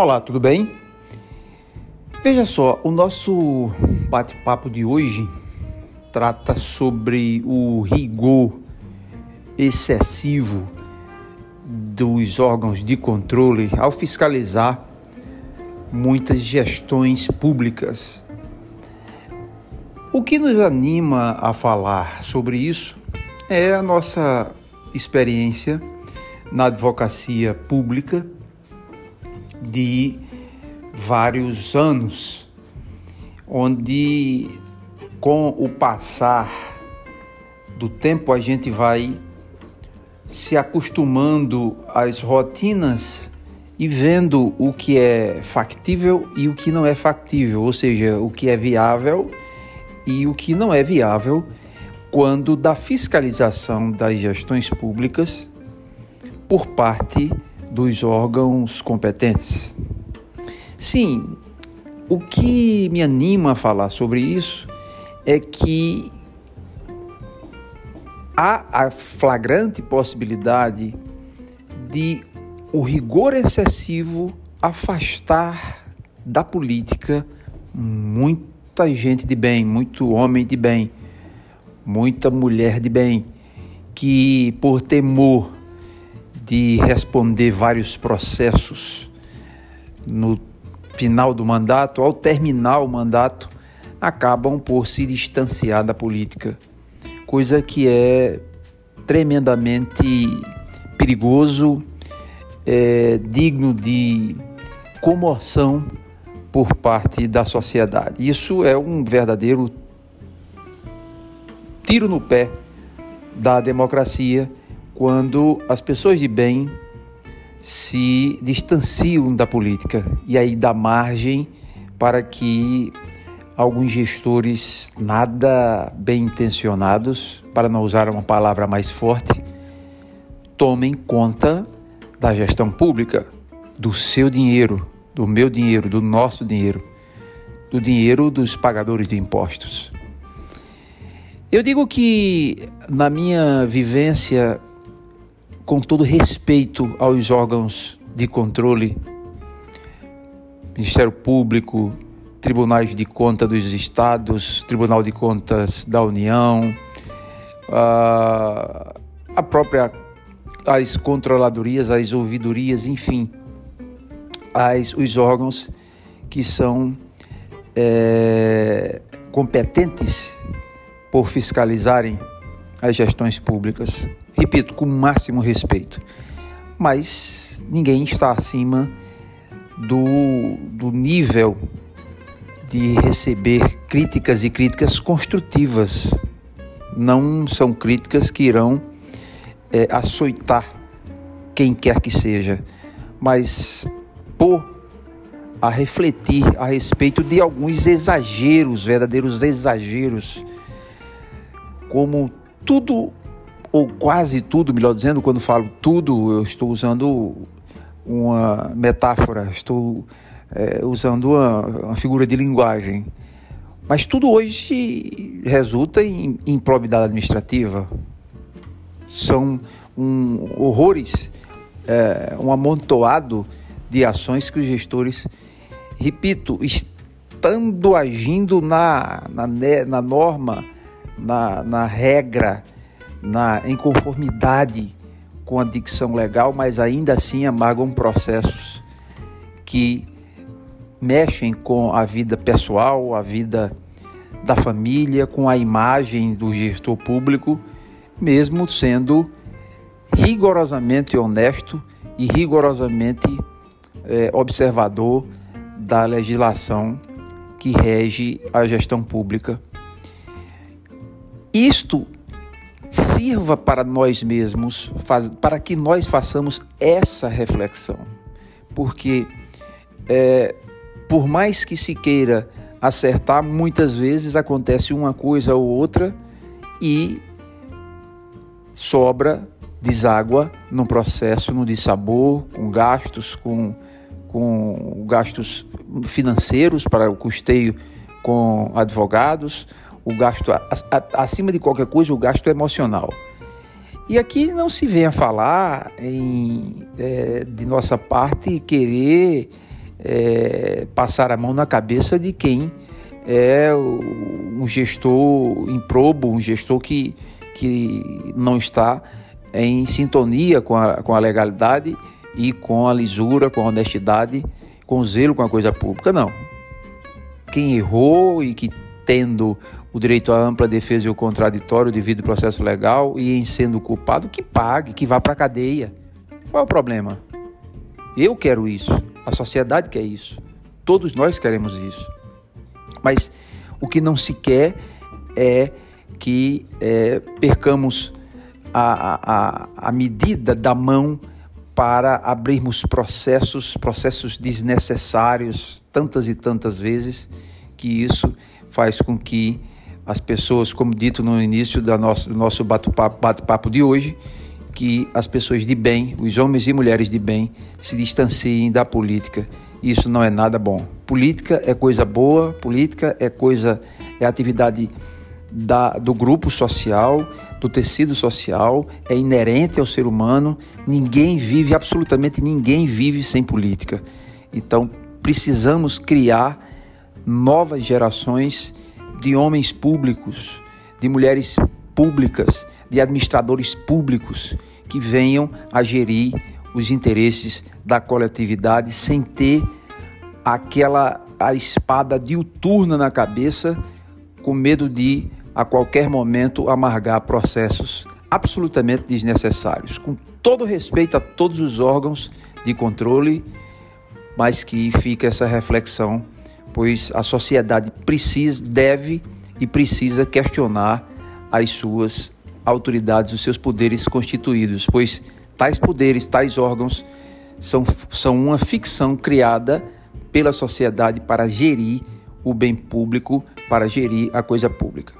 Olá, tudo bem? Veja só, o nosso bate-papo de hoje trata sobre o rigor excessivo dos órgãos de controle ao fiscalizar muitas gestões públicas. O que nos anima a falar sobre isso é a nossa experiência na advocacia pública de vários anos, onde com o passar do tempo a gente vai se acostumando às rotinas e vendo o que é factível e o que não é factível, ou seja, o que é viável e o que não é viável quando da fiscalização das gestões públicas por parte dos órgãos competentes. Sim, o que me anima a falar sobre isso é que há a flagrante possibilidade de o rigor excessivo afastar da política muita gente de bem, muito homem de bem, muita mulher de bem, que por temor de responder vários processos no final do mandato, ao terminar o mandato, acabam por se distanciar da política, coisa que é tremendamente perigoso, é, digno de comoção por parte da sociedade. Isso é um verdadeiro tiro no pé da democracia quando as pessoas de bem se distanciam da política e aí dá margem para que alguns gestores nada bem intencionados, para não usar uma palavra mais forte, tomem conta da gestão pública, do seu dinheiro, do meu dinheiro, do nosso dinheiro, do dinheiro dos pagadores de impostos. Eu digo que na minha vivência com todo respeito aos órgãos de controle, Ministério Público, Tribunais de Contas dos Estados, Tribunal de Contas da União, a própria as controladorias, as ouvidorias, enfim, as, os órgãos que são é, competentes por fiscalizarem as gestões públicas repito, com o máximo respeito. Mas ninguém está acima do, do nível de receber críticas e críticas construtivas. Não são críticas que irão é, açoitar quem quer que seja, mas pôr a refletir a respeito de alguns exageros, verdadeiros exageros, como tudo ou quase tudo, melhor dizendo, quando falo tudo, eu estou usando uma metáfora, estou é, usando uma, uma, figura de linguagem. Mas tudo hoje resulta em improbidade administrativa. São um, horrores, é, um amontoado de ações que os gestores, repito, estando agindo na, na, na norma, na, na regra, na, em conformidade com a dicção legal, mas ainda assim amargam processos que mexem com a vida pessoal, a vida da família, com a imagem do gestor público, mesmo sendo rigorosamente honesto e rigorosamente é, observador da legislação que rege a gestão pública. Isto sirva para nós mesmos, faz, para que nós façamos essa reflexão. Porque, é, por mais que se queira acertar, muitas vezes acontece uma coisa ou outra e sobra, deságua no processo, no dissabor, com gastos, com, com gastos financeiros para o custeio com advogados o gasto, acima de qualquer coisa, o gasto emocional. E aqui não se vem a falar em, é, de nossa parte, querer é, passar a mão na cabeça de quem é um gestor improbo, um gestor que, que não está em sintonia com a, com a legalidade e com a lisura, com a honestidade, com o zelo com a coisa pública. Não. Quem errou e que tendo o direito à ampla defesa e o contraditório devido ao processo legal e em sendo culpado, que pague, que vá para a cadeia. Qual é o problema? Eu quero isso, a sociedade quer isso, todos nós queremos isso. Mas o que não se quer é que é, percamos a, a, a medida da mão para abrirmos processos, processos desnecessários, tantas e tantas vezes, que isso faz com que as pessoas, como dito no início do nosso, do nosso bate-papo bate de hoje, que as pessoas de bem, os homens e mulheres de bem, se distanciem da política. Isso não é nada bom. Política é coisa boa, política é coisa, é atividade da, do grupo social, do tecido social, é inerente ao ser humano. Ninguém vive, absolutamente ninguém vive sem política. Então, precisamos criar novas gerações de homens públicos, de mulheres públicas, de administradores públicos que venham a gerir os interesses da coletividade sem ter aquela a espada diuturna na cabeça com medo de a qualquer momento amargar processos absolutamente desnecessários, com todo respeito a todos os órgãos de controle, mas que fica essa reflexão pois a sociedade precisa, deve e precisa questionar as suas autoridades, os seus poderes constituídos, pois tais poderes, tais órgãos são, são uma ficção criada pela sociedade para gerir o bem público, para gerir a coisa pública.